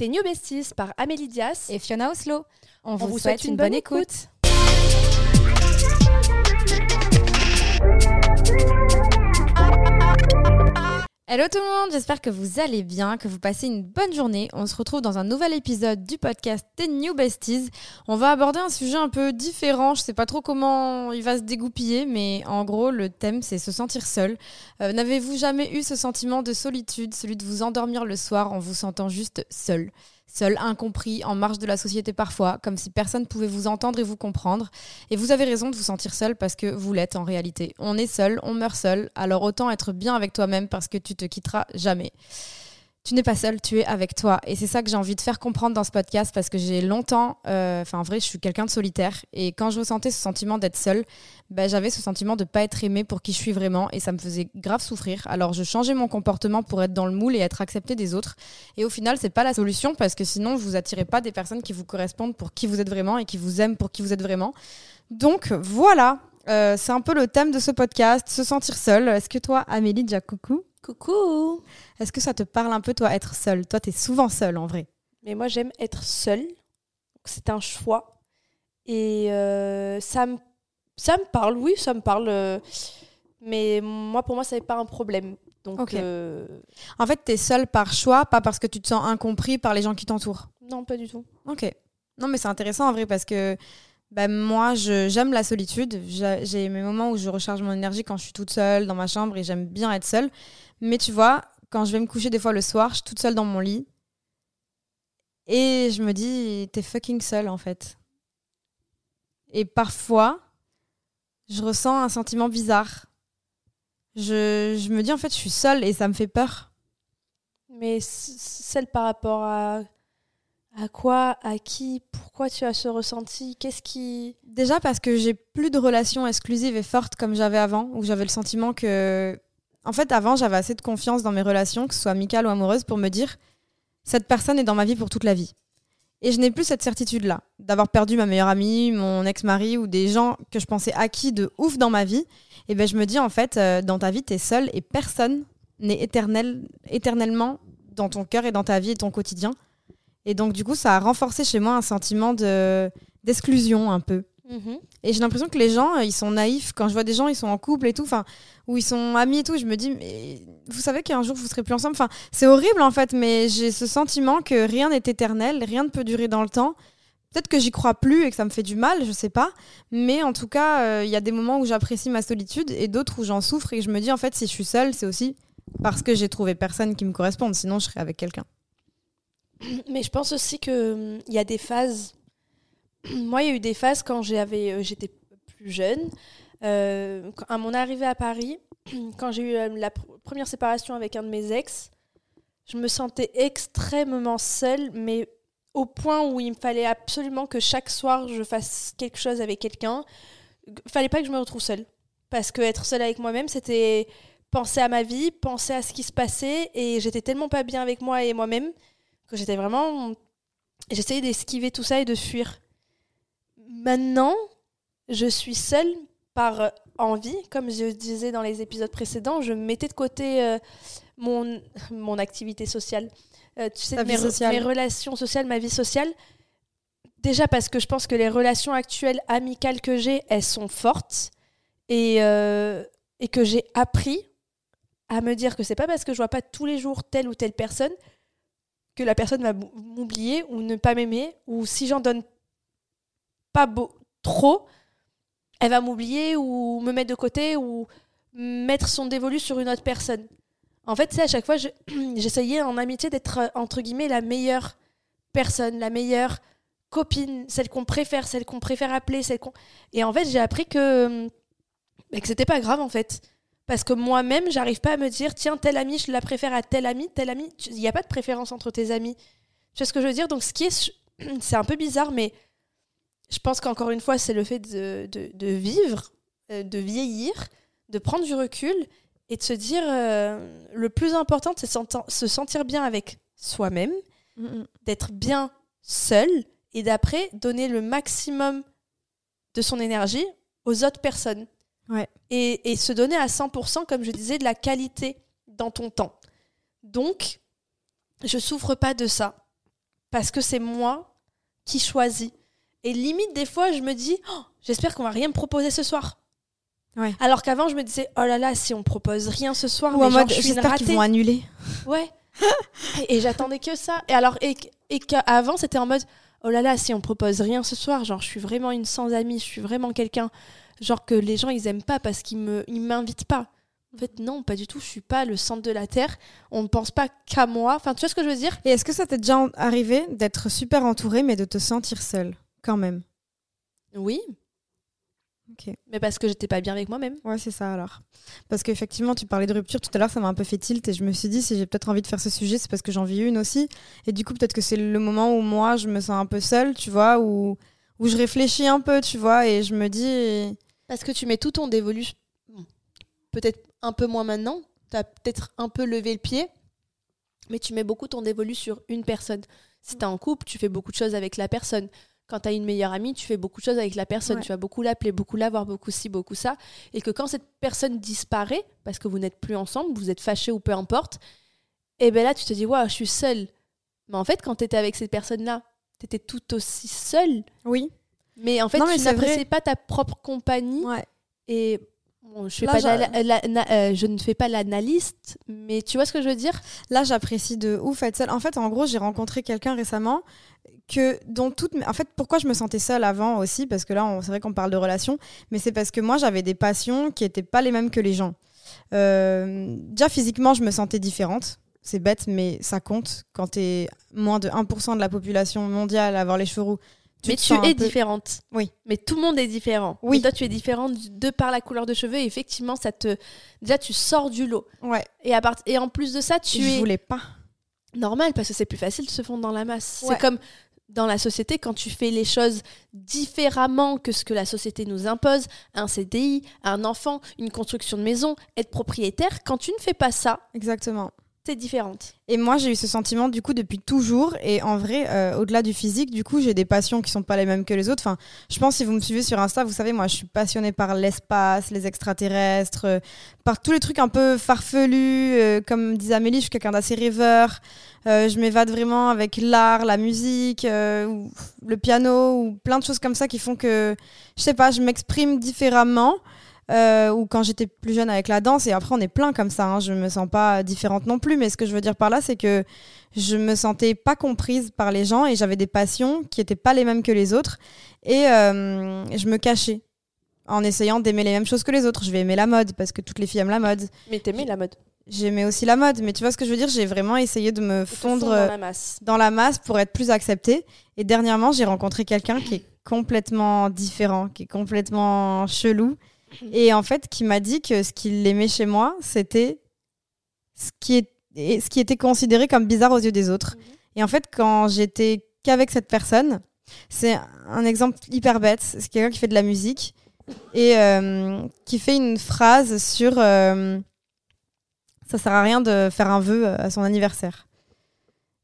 Tes New Besties par Amélie Dias et Fiona Oslo. On, vous, souhaite, une, bonne, écoute. Hello tout le monde, j'espère que vous allez bien, que vous passez une bonne journée. On se retrouve dans un nouvel épisode du podcast The New Besties. On va aborder un sujet un peu différent, je sais pas trop comment il va se dégoupiller, mais en gros le thème c'est se sentir seul. Euh, n'avez-vous jamais eu ce sentiment de solitude, celui de vous endormir le soir en vous sentant juste seul? Seul, incompris, en marge de la société parfois, comme si personne pouvait vous entendre et vous comprendre. Et vous avez raison de vous sentir seul parce que vous l'êtes en réalité. On est seul, on meurt seul, alors autant être bien avec toi-même parce que tu te quitteras jamais tu n'es pas seul, tu es avec toi. Et c'est ça que j'ai envie de faire comprendre dans ce podcast parce que j'ai longtemps, euh, enfin en vrai, je suis quelqu'un de solitaire. Et quand je ressentais ce sentiment d'être seul, ben, j'avais ce sentiment de ne pas être aimé pour qui je suis vraiment et ça me faisait grave souffrir. Alors je changeais mon comportement pour être dans le moule et être accepté des autres. Et au final, c'est pas la solution parce que sinon, vous attirez pas des personnes qui vous correspondent pour qui vous êtes vraiment et qui vous aiment pour qui vous êtes vraiment. Donc voilà, euh, c'est un peu le thème de ce podcast, se sentir seul. Est-ce que toi, Amélie, déjà coucou Coucou Est-ce que ça te parle un peu, toi, être seule? Toi, tu es souvent seule, en vrai. Mais moi, j'aime être seule. C'est un choix. Et euh, ça, me, ça me parle, oui, ça me parle. Euh, mais moi, pour moi, ça n'est pas un problème. Donc, euh, En fait, tu es seule par choix, pas parce que tu te sens incompris par les gens qui t'entourent? Non, pas du tout. Ok. Non, mais c'est intéressant en vrai parce que ben, moi, j'aime la solitude. J'ai mes moments où je recharge mon énergie quand je suis toute seule dans ma chambre et j'aime bien être seule. Mais tu vois, quand je vais me coucher des fois le soir, je suis toute seule dans mon lit. Et je me dis, t'es fucking seule en fait. Et parfois, je ressens un sentiment bizarre. Je, je, me dis en fait, je suis seule et ça me fait peur. Mais seule par rapport à, à quoi, à qui, pourquoi tu as ce ressenti? Qu'est-ce qui. Déjà parce que j'ai plus de relations exclusives et fortes comme j'avais avant, où j'avais le sentiment que en fait, avant, j'avais assez de confiance dans mes relations, que ce soit amicales ou amoureuses, pour me dire cette personne est dans ma vie pour toute la vie. Et je n'ai plus cette certitude-là, d'avoir perdu ma meilleure amie, mon ex-mari ou des gens que je pensais acquis de ouf dans ma vie. Et ben je me dis en fait, euh, dans ta vie, tu es seule et personne n'est éternel, éternellement dans ton cœur et dans ta vie et ton quotidien. Et donc du coup, ça a renforcé chez moi un sentiment de d'exclusion un peu. Mhm. Et j'ai l'impression que les gens, euh, ils sont naïfs. Quand je vois des gens, ils sont en couple et tout, enfin, ou ils sont amis et tout, je me dis, mais vous savez qu'un jour vous serez plus ensemble. Enfin, c'est horrible en fait, mais j'ai ce sentiment que rien n'est éternel, rien ne peut durer dans le temps. Peut-être que j'y crois plus et que ça me fait du mal, je sais pas. Mais en tout cas, euh, il y a des moments où j'apprécie ma solitude et d'autres où j'en souffre et je me dis, en fait, si je suis seule, c'est aussi parce que j'ai trouvé personne qui me corresponde. Sinon, je serais avec quelqu'un. Mais je pense aussi qu'il hum, y a des phases moi, il y a eu des phases quand euh, j'étais plus jeune. Euh, à mon arrivée à Paris, quand j'ai eu euh, la première séparation avec un de mes ex, je me sentais extrêmement seule, mais au point où il me fallait absolument que chaque soir je fasse quelque chose avec quelqu'un. Il fallait pas que je me retrouve seule. Parce que être seule avec moi-même, c'était penser à ma vie, penser à ce qui se passait, et j'étais tellement pas bien avec moi et moi-même que j'étais vraiment. J'essayais d'esquiver tout ça et de fuir. Maintenant, je suis seule par envie. Comme je disais dans les épisodes précédents, je mettais de côté euh, mon, mon activité sociale. Euh, tu sais, mes, mes, relations sociales, ma vie sociale. Déjà parce que je pense que les relations actuelles amicales que j'ai, elles sont fortes. Et, euh, et que j'ai appris à me dire que c'est pas parce que je vois pas tous les jours telle ou telle personne que la personne va m'oublier ou ne pas m'aimer. Ou si j'en donne pas beau, trop, elle va m'oublier ou me mettre de côté ou mettre son dévolu sur une autre personne. En fait, c'est à chaque fois, j'essayais en amitié d'être, euh, entre guillemets, la meilleure personne, la meilleure copine, celle qu'on préfère, celle qu'on préfère appeler, celle qu'on... Et en fait, j'ai appris que, bah, que c'était pas grave, en fait. Parce que moi-même, j'arrive pas à me dire, tiens, tel ami, je la préfère à tel ami, tel ami. Il n'y a pas de préférence entre tes amis. Tu vois ce que je veux dire? Donc, ce qui est... C'est un peu bizarre, mais je pense qu'encore une fois, c'est le fait de, de, vivre, euh, de vieillir, de prendre du recul et de se dire euh, le plus important, c'est se sentir bien avec soi-même, mm, mm. d'être bien seul et d'après donner le maximum de son énergie aux autres personnes. Ouais. Et, et, se donner à 100%, comme je disais, de la qualité dans ton temps. Donc, je souffre pas de ça. parce que c'est moi qui choisis. Et limite, des fois, je me dis, oh, j'espère qu'on va rien me proposer ce soir. Ouais. Alors qu'avant, je me disais, oh là là, si on propose rien ce soir, Ou mais en genre, mode, je suis une j'espère qu'ils ratée. vont annuler. Ouais. et et j'attendais que ça. Et alors, et, et qu'avant, c'était en mode, oh là là, si on propose rien ce soir, genre, je suis vraiment une sans amis, je suis vraiment quelqu'un, genre, que les gens, ils aiment pas parce qu'ils me, ils m'invitent pas. En fait, non, pas du tout. Je suis pas le centre de la Terre. On ne pense pas qu'à moi. Enfin, tu vois ce que je veux dire? Et est-ce que ça t'est déjà arrivé d'être super entouré, mais de te sentir seule, quand même? Oui. Mais parce que j'étais pas bien avec moi-même. Ouais, c'est ça alors. Parce qu'effectivement, tu parlais de rupture tout à l'heure, ça m'a un peu fait tilt et je me suis dit, si j'ai peut-être envie de faire ce sujet, c'est parce que j'en vis une aussi. Et du coup, peut-être que c'est le moment où moi, je me sens un peu seule, tu vois, où, où je réfléchis un peu, tu vois, et je me dis. Parce que tu mets tout ton dévolu, peut-être un peu moins maintenant, tu as peut-être un peu levé le pied, mais tu mets beaucoup ton dévolu sur une personne. Si tu es en couple, tu fais beaucoup de choses avec la personne. Quand tu as une meilleure amie, tu fais beaucoup de choses avec la personne. Ouais. Tu vas beaucoup l'appeler, beaucoup la voir, beaucoup ci, beaucoup ça. Et que quand cette personne disparaît, parce que vous n'êtes plus ensemble, vous êtes fâchés ou peu importe, et ben là, tu te dis, waouh, je suis seule. Mais en fait, quand tu étais avec cette personne-là, tu étais tout aussi seule. Oui. Mais en fait, Non, mais tu n'appréciais pas ta propre compagnie. Ouais. Et bon, je, Là, pas la- euh, je ne fais pas l'analyste, mais tu vois ce que je veux dire? Là, j'apprécie de ouf être seule. En fait, en gros, j'ai rencontré quelqu'un récemment que dont toutes mes- en fait pourquoi je me sentais seule avant aussi parce que là on- c'est vrai qu'on parle de relations mais c'est parce que moi j'avais des passions qui étaient pas les mêmes que les gens Euh, déjà physiquement je me sentais différente c'est bête mais ça compte quand t'es moins de 1% de la population mondiale à avoir les cheveux roux Mais tu sens un es peu- différente. Oui. Mais tout le monde est différent. Oui. Toi, tu es différente de par la couleur de cheveux. Et effectivement, ça te. Déjà, tu sors du lot. ouais Et, à part... et en plus de ça, tu je es voulais pas normal parce que c'est plus facile de se fondre dans la masse. Ouais. C'est comme dans la société, quand tu fais les choses différemment que ce que la société nous impose, un CDI, un enfant, une construction de maison, être propriétaire, quand tu ne fais pas ça, exactement c'est différente. Et moi, j'ai eu ce sentiment du coup depuis toujours. Et en vrai, euh, au-delà du physique, du coup, j'ai des passions qui sont pas les mêmes que les autres. Enfin, je pense si vous me suivez sur Insta, vous savez, moi, je suis passionnée par l'espace, les extraterrestres, euh, par tous les trucs un peu farfelus. euh, comme disait Amélie, je suis quelqu'un d'assez rêveur. Je m'évade vraiment avec l'art, la musique, le piano, ou plein de choses comme ça qui font que, je sais pas, je m'exprime différemment. Euh, ou quand j'étais plus jeune avec la danse, et après on est plein comme ça, hein, je me sens pas différente non plus, mais ce que je veux dire par là, c'est que je me sentais pas comprise par les gens et j'avais des passions qui étaient pas les mêmes que les autres, et euh, je me cachais en essayant d'aimer les mêmes choses que les autres. Je vais aimer la mode parce que toutes les filles aiment la mode. Mais t'aimais la mode. J'aimais aussi la mode, mais tu vois ce que je veux dire? J'ai vraiment essayé de me fondre dans la masse. dans la masse pour être plus acceptée. Et dernièrement, j'ai rencontré quelqu'un qui est complètement différent, qui est complètement chelou. Et en fait, qui m'a dit que ce qu'il aimait chez moi, c'était ce qui, est, ce qui était considéré comme bizarre aux yeux des autres. Mhm. Et en fait, quand j'étais qu'avec cette personne, c'est un exemple hyper bête. C'est quelqu'un qui fait de la musique et euh, qui fait une phrase sur euh, ça sert à rien de faire un vœu à son anniversaire.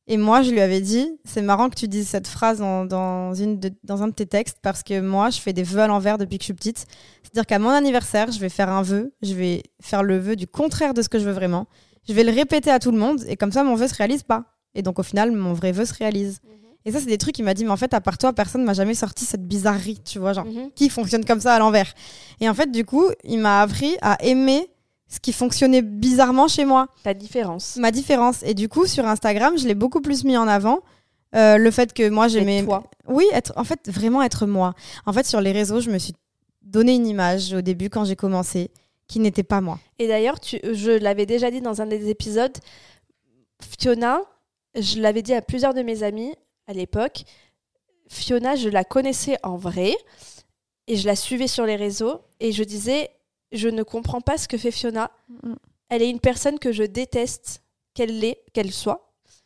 Et moi, je lui avais dit, c'est marrant que tu dises cette phrase dans, dans, une de- dans un de tes textes, parce que moi, je fais des vœux à l'envers depuis que je suis petite. C'est-à-dire qu'à mon anniversaire, je vais faire un vœu, je vais faire le vœu du contraire de ce que je veux vraiment. Je vais le répéter à tout le monde, et comme ça, mon vœu se réalise pas. Et donc, au final, mon vrai vœu se réalise. Et ça, c'est des trucs qu'il m'a dit, mais en fait, à part toi, personne m'a jamais sorti cette bizarrerie, tu vois, genre, Mhm. qui fonctionne comme ça à l'envers. Et en fait, du coup, il m'a appris à aimer ce qui fonctionnait bizarrement chez moi Ta différence. ma différence. Et du coup, sur Instagram, je l'ai beaucoup plus mis en avant. euh, le fait que moi, j'aimais. Être toi. Oui, être, en fait, vraiment être moi. En fait, sur les réseaux, je me suis donné une image au début quand j'ai commencé qui n'était pas moi. Et d'ailleurs, tu- je l'avais déjà dit dans un des épisodes, Fiona, je l'avais dit à plusieurs de mes amis à l'époque, Fiona, je la connaissais en vrai et je la suivais sur les réseaux et je disais, je ne comprends pas ce que fait Fiona. Mm. Elle est une personne que je déteste qu'elle l'est, qu'elle soit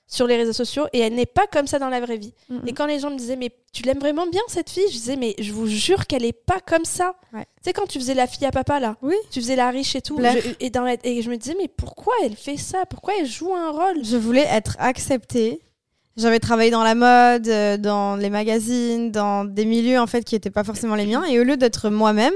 sur les réseaux sociaux et elle n'est pas comme ça dans la vraie vie. Et quand les gens me disaient, mais tu l'aimes vraiment bien cette fille Je disais, mais je vous jure qu'elle est pas comme ça. Ouais. Tu sais, quand tu faisais la fille à papa, là, Oui. tu faisais la riche et tout, je- et, dans la- et je me disais, mais pourquoi elle fait ça? Pourquoi elle joue un rôle? Je voulais être acceptée. J'avais travaillé dans la mode, euh, dans les magazines, dans des milieux en fait qui n'étaient pas forcément les miens. Et au lieu d'être moi-même,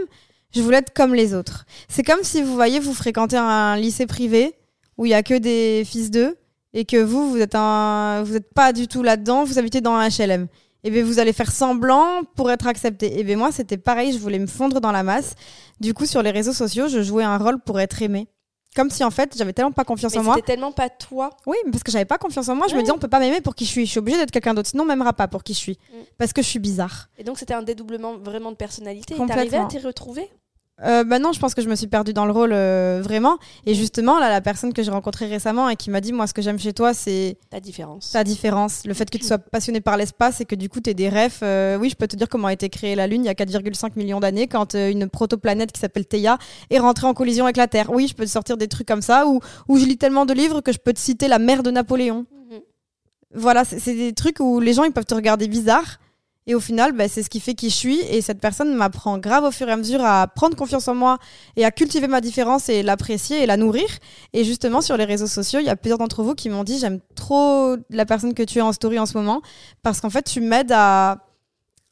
je voulais être comme les autres. C'est comme si vous voyez, vous fréquentez un lycée privé où il y a que des fils d'eux et que vous, vous êtes un, vous êtes pas du tout là-dedans, vous habitez dans un HLM. Et bien vous allez faire semblant pour être accepté. Et bien moi, c'était pareil, je voulais me fondre dans la masse. Du coup, sur les réseaux sociaux, je jouais un rôle pour être aimé. Comme si en fait, j'avais tellement pas confiance Mais en moi. c'était tellement pas toi. Oui, parce que j'avais pas confiance en moi, je me dis on peut pas m'aimer pour qui je suis. Je suis obligée d'être quelqu'un d'autre, sinon on m'aimera pas pour qui je suis. Mm. Parce que je suis bizarre. Et donc c'était un dédoublement vraiment de personnalité. T'arrivais à t'y retrouver? Euh, bah non, je pense que je me suis perdue dans le rôle euh, vraiment. Et justement, là, la personne que j'ai rencontrée récemment et qui m'a dit moi, ce que j'aime chez toi, c'est ta différence. ta différence. Le fait que tu sois passionné par l'espace et que du coup, tu aies des rêves. Euh, oui, je peux te dire comment a été créée la Lune il y a 4,5 millions d'années quand euh, une protoplanète qui s'appelle Theia est rentrée en collision avec la Terre. Oui, je peux te sortir des trucs comme ça ou où je lis tellement de livres que je peux te citer la mère de Napoléon. Mhm. Voilà, c'est des trucs où les gens ils peuvent te regarder bizarre. Et au final, bah, c'est ce qui fait qui je suis. Et cette personne m'apprend grave au fur et à mesure à prendre confiance en moi et à cultiver ma différence et l'apprécier et la nourrir. Et justement, sur les réseaux sociaux, il y a plusieurs d'entre vous qui m'ont dit J'aime trop la personne que tu es en story en ce moment parce qu'en fait, tu m'aides à,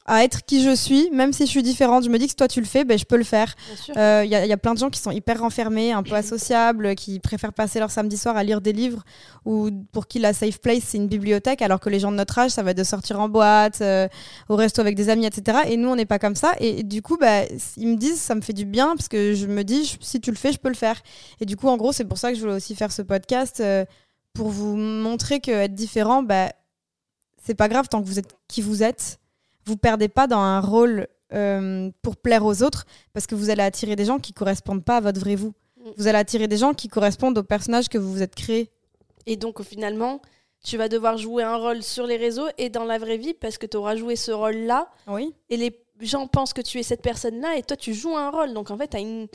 à être qui je suis, même si je suis différente. Je me dis que si toi tu le fais, ben, je peux le faire. Sûr. Euh, Il y, a- il y a plein de gens qui sont hyper renfermés, un peu associables, qui préfèrent passer leur samedi soir à lire des livres, ou pour qui la safe place c'est une bibliothèque, alors que les gens de notre âge, ça va être de sortir en boîte, euh, au resto avec des amis, etc. Et nous, on n'est pas comme ça. Et du coup, bah, ils me disent, ça me fait du bien, parce que je me dis, je- si tu le fais, je peux le faire. Et du coup, en gros, c'est pour ça que je voulais aussi faire ce podcast, euh, pour vous montrer que être différent, bah, c'est pas grave tant que vous êtes qui vous êtes. Vous perdez pas dans un rôle euh, pour plaire aux autres parce que vous allez attirer des gens qui correspondent pas à votre vrai vous. Mm. Vous allez attirer des gens qui correspondent au personnage que vous vous êtes créé. Et donc finalement, tu vas devoir jouer un rôle sur les réseaux et dans la vraie vie parce que tu auras joué ce rôle-là Oui. et les gens pensent que tu es cette personne-là et toi tu joues un rôle. Donc en fait, t'as une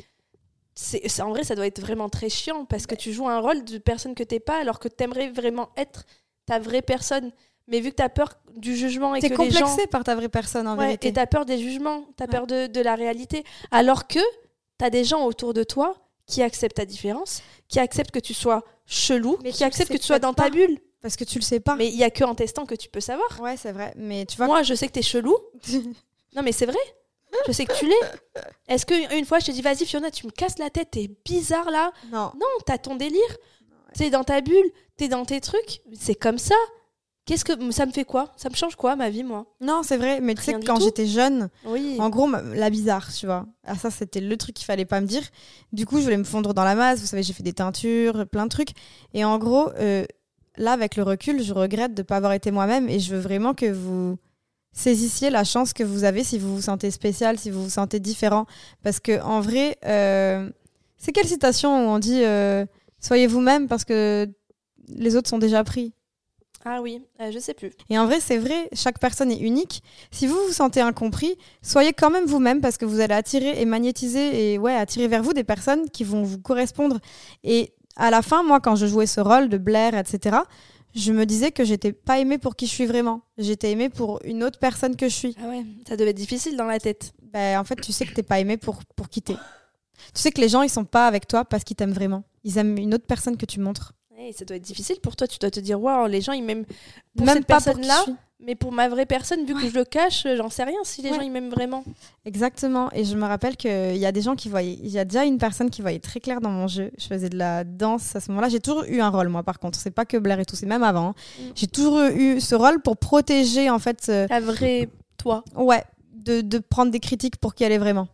en vrai ça doit être vraiment très chiant parce que tu joues un rôle de personne que t'es pas alors que t'aimerais vraiment être ta vraie personne. Mais vu que t'as peur du jugement et T'es que les gens complexé par ta vraie personne en Ouais, vérité. et t'as peur des jugements, t'as Ouais. peur de, de la réalité. Alors que t'as des gens autour de toi qui acceptent ta différence, qui acceptent que tu sois chelou, Mais tu qui acceptent que tu sois dans ta bulle. Parce que tu le sais pas. Mais il y a que en testant que tu peux savoir. Ouais, c'est vrai. Mais tu vois. Moi, je sais que t'es chelou. Non, mais c'est vrai. Je sais que tu l'es. Est-ce que une fois je te dis vas-y Fiona, tu me casses la tête, t'es bizarre là non. Non, t'as ton délire. T'es dans ta bulle, t'es dans tes trucs. C'est comme ça. Qu'est-ce que ça me fait quoi? Ça me change quoi ma vie moi? Non, c'est vrai. Mais tu sais quand j'étais jeune, Oui. En gros, la bizarre, tu vois. Ah, ça, c'était le truc qu'il fallait pas me dire. Du coup, je voulais me fondre dans la masse. Vous savez, j'ai fait des teintures, plein de trucs. Et en gros, euh, là, avec le recul, je regrette de ne pas avoir été moi-même. Et je veux vraiment que vous saisissiez la chance que vous avez si vous vous sentez spécial, si vous vous sentez différent. Parce que en vrai, euh, c'est quelle citation où on dit euh, Soyez vous-même parce que les autres sont déjà pris Ah oui, euh, je sais plus. et en vrai, c'est vrai, chaque personne est unique. Si vous vous sentez incompris, soyez quand même vous-même parce que vous allez attirer et magnétiser et ouais, attirer vers vous des personnes qui vont vous correspondre. Et à la fin, moi, quand je jouais ce rôle de Blair, etc., je me disais que j'étais pas aimée pour qui je suis vraiment. J'étais aimée pour une autre personne que je suis. Ah ouais, ça devait être difficile dans la tête. Ben, en fait, tu sais que t'es pas aimée pour, pour qui t'es. Tu sais que les gens, ils sont pas avec toi parce qu'ils t'aiment vraiment. Ils aiment une autre personne que tu montres. Ouais, ça doit être difficile pour toi. Tu dois te dire waouh, les gens ils m'aiment pour Même cette personne-là, mais pour ma vraie personne, vu que je le cache, euh, j'en sais rien si les Ouais. gens ils m'aiment vraiment. Exactement. Et je me rappelle qu'il y a des gens qui voyaient. Il y a déjà une personne qui voyait très clair dans mon jeu. Je faisais de la danse à ce moment-là. J'ai toujours eu un rôle, moi, par contre. C'est pas que Blair et tout, c'est même avant. hein. Mm. J'ai toujours eu ce rôle pour protéger, en fait. euh, La vraie toi. Ouais, de, de prendre des critiques pour qui elle est vraiment.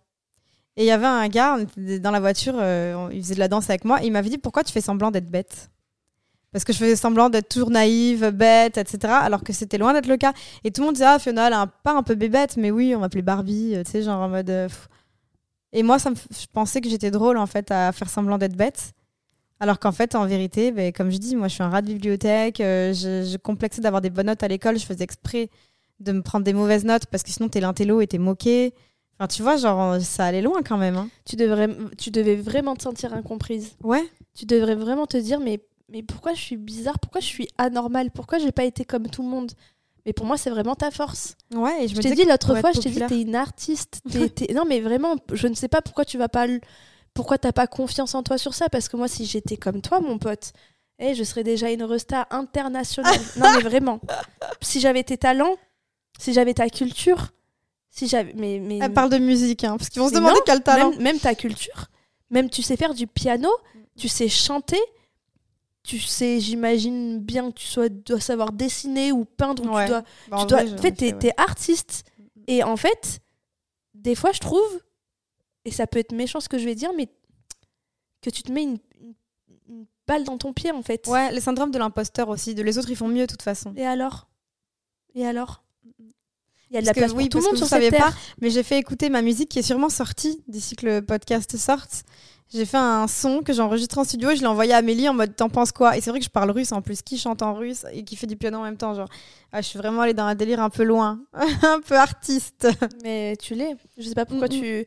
Et il y avait un gars, on était dans la voiture, euh, il faisait de la danse avec moi. Et il m'avait dit Pourquoi tu fais semblant d'être bête? Parce que je faisais semblant d'être toujours naïve, bête, etc. Alors que c'était loin d'être le cas. Et tout le monde disait Ah, Fiona, elle a un pas un peu bébête, mais oui, on m'appelait Barbie, euh, tu sais, genre en mode. euh. Et moi, ça me je pensais que j'étais drôle, en fait, à faire semblant d'être bête. Alors qu'en fait, en vérité, ben, comme je dis, moi, je suis un rat de bibliothèque. euh, je, je complexais d'avoir des bonnes notes à l'école. Je faisais exprès de me prendre des mauvaises notes parce que sinon, t'es l'intello et t'es moqué. Enfin, tu vois, genre, ça allait loin quand même. hein. Tu devrais, tu devais vraiment te sentir incomprise. Ouais. Tu devrais vraiment te dire mais mais pourquoi je suis bizarre, pourquoi je suis anormale, pourquoi j'ai pas été comme tout le monde? Mais pour moi, c'est vraiment ta force. Ouais, et je Je t'ai dit l'autre fois, je t'ai dit, t'es une artiste. Non, mais vraiment, je ne sais pas pourquoi tu vas pas. le- Pourquoi t'as pas confiance en toi sur ça Parce que moi, si j'étais comme toi, mon pote, eh, je serais déjà une resta internationale. non, mais vraiment. Si j'avais tes talents, si j'avais ta culture, si j'avais. Mais, mais... Elle parle de musique, hein, parce qu'ils vont se demander non, quel talent. Même, même ta culture, même tu sais faire du piano, tu sais chanter. Tu sais, j'imagine bien que tu sois, dois savoir dessiner ou peindre, ou Ouais. tu dois. Bah, tu en dois vrai, en j'en fait, ai t'es ouais. artiste. Et en fait, des fois, je trouve, et ça peut être méchant ce que je vais dire, mais que tu te mets une, balle dans ton pied, en fait. Ouais, le syndrome de l'imposteur aussi. De les autres, ils font mieux de toute façon. Et alors? Et alors? Il y a de Parce la que- place oui, pour tout le monde que sur cette pas, mais j'ai fait écouter ma musique qui est sûrement sortie d'ici que le podcast sorte. J'ai fait un son que j'ai enregistré en studio et je l'ai envoyé à Amélie en mode T'en penses quoi? Et c'est vrai que je parle russe en plus, qui chante en russe et qui fait du piano en même temps. Genre, ah, je suis vraiment allée dans un délire un peu loin, un peu artiste. Mais tu l'es. Je sais pas pourquoi Mm, tu,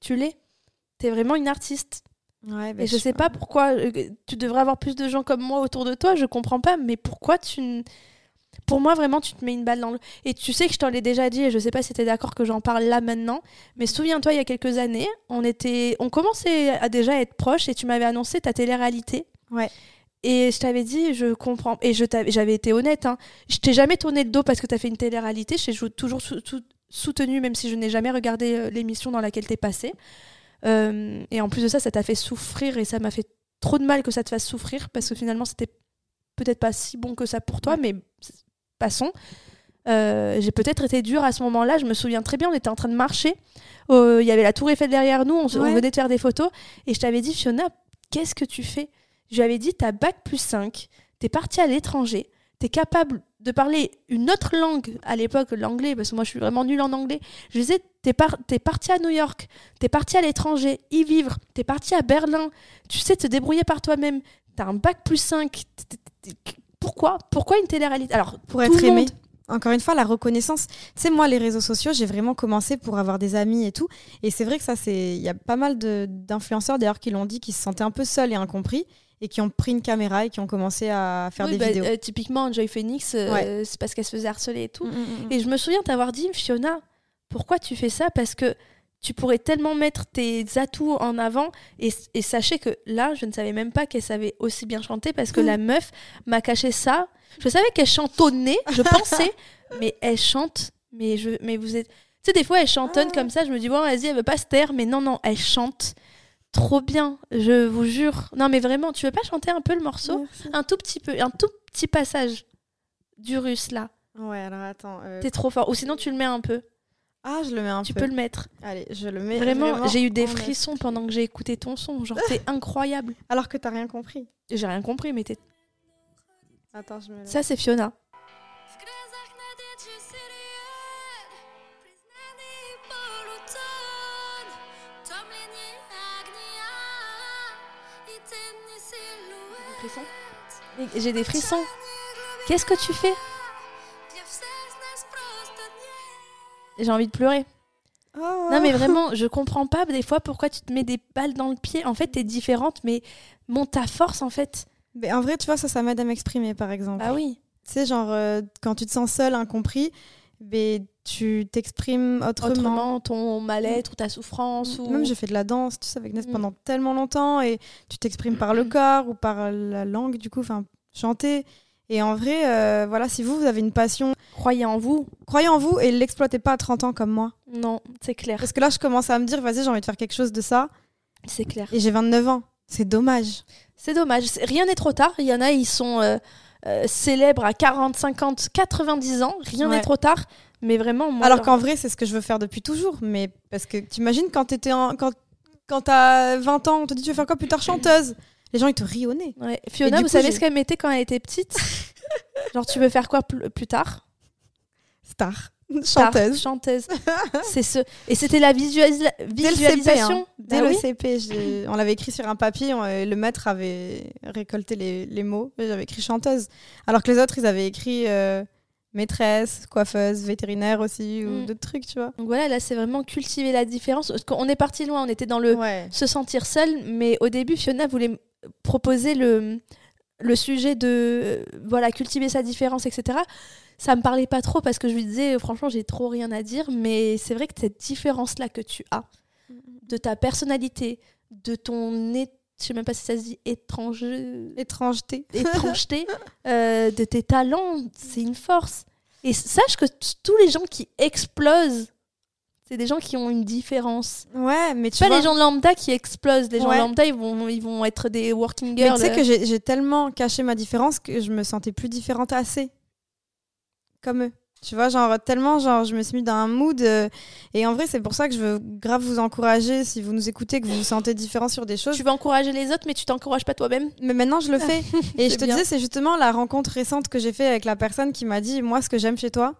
tu l'es. T'es vraiment une artiste. Ouais, bah, Et je sais pas pourquoi euh, tu devrais avoir plus de gens comme moi autour de toi, je comprends pas, mais pourquoi tu. n- Pour moi, vraiment, tu te mets une balle dans le. Et tu sais que je t'en l'ai déjà dit, et je sais pas si t'es d'accord que j'en parle là maintenant, mais souviens-toi, il y a quelques années, on, était... on commençait à déjà être proches et tu m'avais annoncé ta télé-réalité. Ouais. Et je t'avais dit, je comprends. Et j'avais été honnête, hein. je t'ai jamais tourné le dos parce que t'as fait une télé-réalité, je t'ai toujours sou- sou- soutenu, même si je n'ai jamais regardé euh, l'émission dans laquelle t'es passé. Euh, et en plus de ça, ça t'a fait souffrir et ça m'a fait trop de mal que ça te fasse souffrir parce que finalement, c'était peut-être pas si bon que ça pour toi, mais passons. Euh, j'ai peut-être été dure à ce moment-là. Je me souviens très bien, on était en train de marcher. Euh, Il y avait la Tour Eiffel derrière nous, on, Ouais. venait de faire des photos. Et je t'avais dit, Fiona, qu'est-ce que tu fais? Je lui avais dit, t'as bac plus 5, t'es partie à l'étranger, t'es capable de parler une autre langue à l'époque, l'anglais, parce que moi je suis vraiment nulle en anglais. Je disais, t'es par t'es partie à New York, t'es partie à l'étranger, y vivre, t'es partie à Berlin, tu sais te débrouiller par toi-même, t'as un bac plus 5. Pourquoi Pourquoi une télé-réalité Alors, Pour être aimé. monde- Encore une fois, la reconnaissance. Tu sais, moi, les réseaux sociaux, j'ai vraiment commencé pour avoir des amis et tout. Et c'est vrai que ça, c'est. Il y a pas mal de- d'influenceurs d'ailleurs qui l'ont dit, qui se sentaient un peu seuls et incompris et qui ont pris une caméra et qui ont commencé à faire Oui, des bah, vidéos. euh, typiquement, Joy Phoenix, euh, Ouais. c'est parce qu'elle se faisait harceler et tout. Mm, mm, mm. Et je me souviens t'avoir dit, Fiona, pourquoi tu fais ça? Parce que tu pourrais tellement mettre tes atouts en avant. Et, et sachez que là, je ne savais même pas qu'elle savait aussi bien chanter parce que la meuf m'a caché ça. Je savais qu'elle chantonnait, je pensais, mais elle chante. Mais, je, mais vous êtes. Tu sais, des fois, elle chantonne Ah. comme ça. Je me dis, bon, vas-y, elle veut pas se taire. Mais non, non, elle chante trop bien. Je vous jure. Non, mais vraiment, tu veux pas chanter un peu le morceau? Merci. Un tout petit peu, un tout petit passage du russe là. Ouais, alors attends. euh, T'es trop fort. Ou sinon, tu le mets un peu. Ah, je le mets un Tu peu. peux le mettre. Allez, je le mets. Vraiment, j'ai eu des frissons pendant que j'ai écouté ton son. Genre, c'est incroyable. Alors que t'as rien compris. J'ai rien compris, mais t'es- Attends, je me. ça, c'est Fiona. J'ai des frissons. Qu'est-ce que tu fais? J'ai envie de pleurer. Oh. Non, mais vraiment, je comprends pas des fois pourquoi tu te mets des balles dans le pied. En fait, t'es différente, mais monte ta force, en fait. Mais en vrai, tu vois, ça, ça m'aide à m'exprimer, par exemple. Ah oui. Tu sais, genre, euh, quand tu te sens seul, incompris, ben, tu t'exprimes autrement. Autrement, ton mal-être ou ta souffrance. Ou... Même j'ai fait de la danse, tu sais, avec Ness Mm. pendant tellement longtemps et tu t'exprimes par le corps ou par la langue, du coup, enfin, chanter. Et en vrai, euh, voilà, si vous, vous avez une passion, Croyez en vous. croyez en vous et l'exploitez pas à 30 ans comme moi. Non, c'est clair. Parce que là, je commence à me dire, vas-y, j'ai envie de faire quelque chose de ça. C'est clair. Et j'ai 29 ans. C'est dommage. C'est dommage. Rien n'est trop tard. Il y en a, ils sont euh, euh, célèbres à 40, 50, 90 ans. Rien Ouais. n'est trop tard. Mais vraiment, moi. Alors qu'en vrai, c'est ce que je veux faire depuis toujours. Mais parce que t'imagines quand t'étais en... quand, quand t'as 20 ans, on te dit tu veux faire quoi plus tard chanteuse? Les gens ils te rient au nez. Ouais. Fiona, vous coup, savez ce qu'elle mettait quand elle était petite? Genre, tu veux faire quoi pl- plus tard? Star. Chanteuse. chanteuse. c'est ce. Et c'était la visualisa- Dès le CP, visualisation. hein. Dès Bah le oui? CP, j'ai- on l'avait écrit sur un papier, on- et le maître avait récolté les, les mots, j'avais écrit chanteuse. Alors que les autres, ils avaient écrit euh, maîtresse, coiffeuse, vétérinaire aussi, ou Mm. d'autres trucs, tu vois. Donc voilà, là, c'est vraiment cultiver la différence. Parce qu'on est parti loin, on était dans le Ouais. se sentir seul, mais au début, Fiona voulait proposer le, le sujet de voilà cultiver sa différence, etc. Ça me parlait pas trop parce que je lui disais, franchement, j'ai trop rien à dire, mais c'est vrai que cette différence-là que tu as, de ta personnalité, de ton je sais même pas si ça se dit étrange Étrangeté. étrangeté, euh, de tes talents, c'est une force. Et sache que tous les gens qui explosent, C'est des gens qui ont une différence. Ouais, mais tu pas vois. les gens lambda qui explosent. Les gens Ouais. lambda, ils vont, ils vont être des working mais girls. tu sais que j'ai tellement caché ma différence que je me sentais plus différente assez. Comme eux. Tu vois, genre, tellement, genre, je me suis mis dans un mood. euh, et en vrai, c'est pour ça que je veux grave vous encourager, si vous nous écoutez, que vous vous sentez différent sur des choses. Tu veux encourager les autres, mais tu t'encourages pas toi-même. Mais maintenant, je le fais. Et je te bien. disais, c'est justement la rencontre récente que j'ai fait avec la personne qui m'a dit Moi, ce que j'aime chez toi,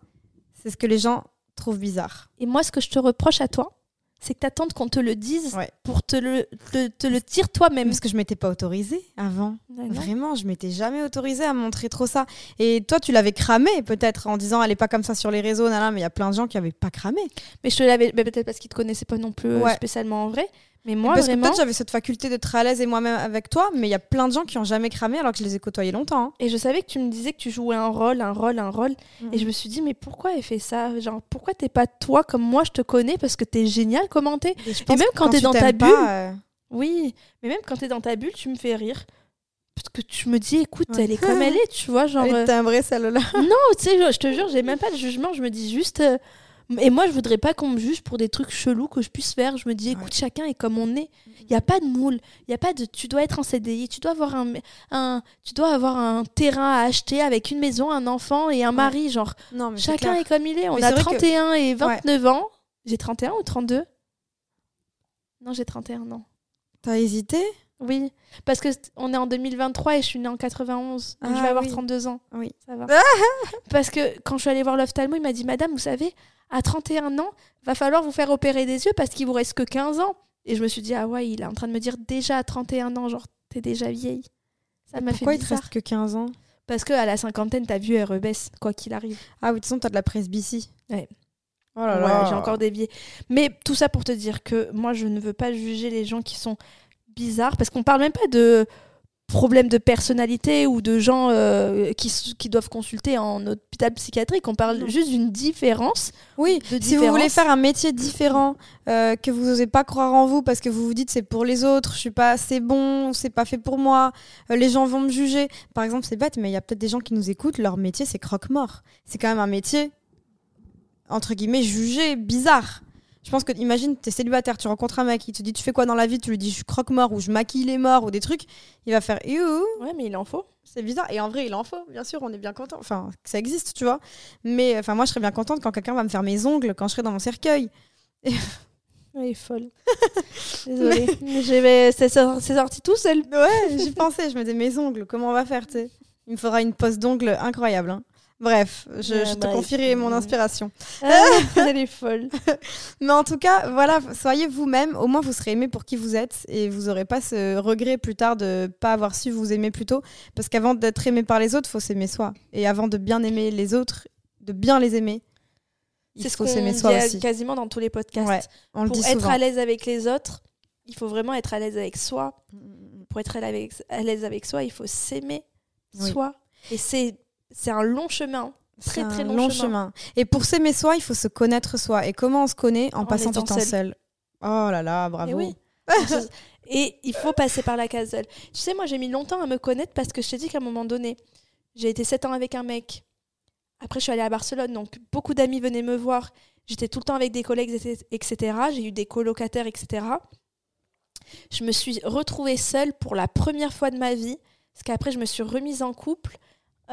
c'est ce que les gens trouvent bizarre. Et moi, ce que je te reproche à toi, c'est que t'attends qu'on te le dise Ouais. pour te le, te, te le dire toi-même. Parce que je m'étais pas autorisée avant. Non. Vraiment, je m'étais jamais autorisée à montrer trop ça. Et toi, tu l'avais cramé peut-être en disant Elle est pas comme ça sur les réseaux, nan, nan, mais il y a plein de gens qui avaient pas cramé. Mais je te l'avais, peut-être parce qu'ils te connaissaient pas non plus euh, Ouais. spécialement en vrai. Mais moi, Parce que peut-être j'avais cette faculté d'être à l'aise et moi-même avec toi, mais il y a plein de gens qui ont jamais cramé alors que je les ai côtoyés longtemps. hein. Et je savais que tu me disais que tu jouais un rôle, un rôle, un rôle. Mhm. Et je me suis dit, mais pourquoi elle fait ça? Genre, pourquoi t'es pas toi comme moi, je te connais parce que t'es génial comment t'es Et, pense même quand t'es dans ta bulle, euh, Oui, mais même quand t'es dans ta bulle, tu me fais rire. Parce que tu me dis, écoute, Ouais. elle est comme elle est, tu vois, genre. elle euh, est timbrée celle-là. Non, tu sais, je, je te jure, j'ai même pas de jugement. Je me dis juste. euh, Et moi, je voudrais pas qu'on me juge pour des trucs chelous que je puisse faire. Je me dis, écoute, chacun est comme on est. Il y a pas de moule. Il y a pas de. Tu dois être en CDI. Tu dois avoir un, un. Tu dois avoir un terrain à acheter avec une maison, un enfant et un mari. Genre, Non, mais chacun est comme il est. On Mais a c'est vrai que- 31 et 29 ans. J'ai 31 ou 32 Non, j'ai 31 ans. T'as hésité? Oui, parce que on est en 2023 et je suis née en 91. Donc je Ah vais avoir oui. 32 ans. Oui. Ça va. parce que quand je suis allée voir l'ophtalmo, il m'a dit Madame, vous savez, à 31 ans, va falloir vous faire opérer des yeux parce qu'il vous reste que 15 ans. Et je me suis dit Ah ouais, il est en train de me dire déjà à 31 ans, genre t'es déjà vieille. Ça m'a fait Pourquoi il te reste que 15 ans? Parce que à la cinquantaine, ta vue elle rebaisse, quoi qu'il arrive. Ah oui, de toute façon, t'as de la presbytie. Ouais. Oh là Ouais, là. j'ai encore dévié. Mais tout ça pour te dire que moi, je ne veux pas juger les gens qui sont bizarres, parce qu'on parle même pas de problèmes de personnalité ou de gens euh, qui, qui doivent consulter en hôpital psychiatrique. On parle juste d'une différence. Oui, si vous voulez faire un métier différent, euh, que vous n'osez pas croire en vous parce que vous vous dites c'est pour les autres, je suis pas assez bon, c'est pas fait pour moi, euh, les gens vont me juger. Par exemple, c'est bête, mais il y a peut-être des gens qui nous écoutent, leur métier c'est croque-mort. C'est quand même un métier, entre guillemets, jugé, bizarre. Je pense que, imagine, t'es célibataire, tu rencontres un mec, il te dit tu fais quoi dans la vie, tu lui dis je croque-mort ou je maquille les morts ou des trucs, il va faire you, Ouais, mais il en faut. c'est bizarre. Et en vrai, il en faut, bien sûr, on est bien content. Enfin, ça existe, tu vois. Mais enfin, moi, je serais bien contente quand quelqu'un va me faire mes ongles quand je serai dans mon cercueil. Elle est folle. Désolée. Mais j'ai- C'est sor- c'est sorti tout seul. Ouais, j'y pensais. Je me disais, mes ongles, comment on va faire, tu Il me faudra une pose d'ongles incroyable. hein. Bref, je, Ouais, je te bah, confierai mon inspiration. Ah, elle est folle. Mais en tout cas, voilà, soyez vous-même. Au moins, vous serez aimé pour qui vous êtes et vous n'aurez pas ce regret plus tard de pas avoir su vous aimer plus tôt. Parce qu'avant d'être aimé par les autres, faut s'aimer soi. Et avant de bien aimer les autres, de bien les aimer, il C'est ce faut s'aimer soi aussi. quasiment dans tous les podcasts. Ouais, on le Pour dit être souvent. à l'aise avec les autres, il faut vraiment être à l'aise avec soi. Pour être à l'aise avec, à l'aise avec soi, il faut s'aimer Oui. soi. Et c'est c'est un long chemin. Très, très long long chemin. chemin. Et pour s'aimer soi, il faut se connaître soi. Et comment on se connaît En, En passant du temps seul. seul? Oh là là, bravo. Et oui. Et il faut passer par la case seule. Tu sais, moi, j'ai mis longtemps à me connaître parce que je t'ai dit qu'à un moment donné, j'ai été 7 ans avec un mec. Après, je suis allée à Barcelone, donc beaucoup d'amis venaient me voir. J'étais tout le temps avec des collègues, etc. J'ai eu des colocataires, etc. Je me suis retrouvée seule pour la première fois de ma vie. Parce qu'après, je me suis remise en couple